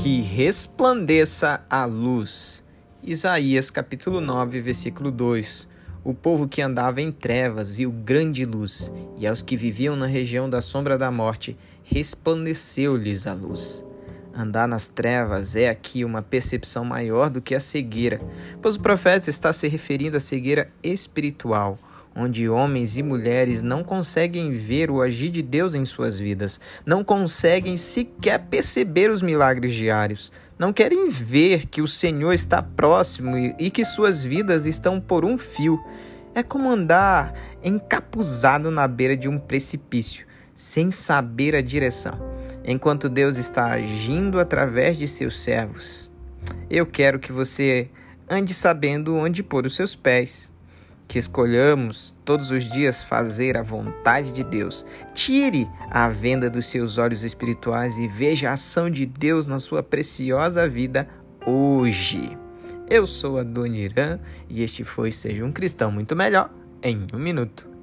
que resplandeça a luz. Isaías capítulo 9, versículo 2. O povo que andava em trevas viu grande luz, e aos que viviam na região da sombra da morte, resplandeceu-lhes a luz. Andar nas trevas é aqui uma percepção maior do que a cegueira, pois o profeta está se referindo à cegueira espiritual, onde homens e mulheres não conseguem ver o agir de Deus em suas vidas, não conseguem sequer perceber os milagres diários, não querem ver que o Senhor está próximo e que suas vidas estão por um fio. É como andar encapuzado na beira de um precipício, sem saber a direção, enquanto Deus está agindo através de seus servos. Eu quero que você ande sabendo onde pôr os seus pés que escolhamos todos os dias fazer a vontade de Deus. Tire a venda dos seus olhos espirituais e veja a ação de Deus na sua preciosa vida hoje. Eu sou a Dona Irã e este foi Seja um Cristão Muito Melhor em um Minuto.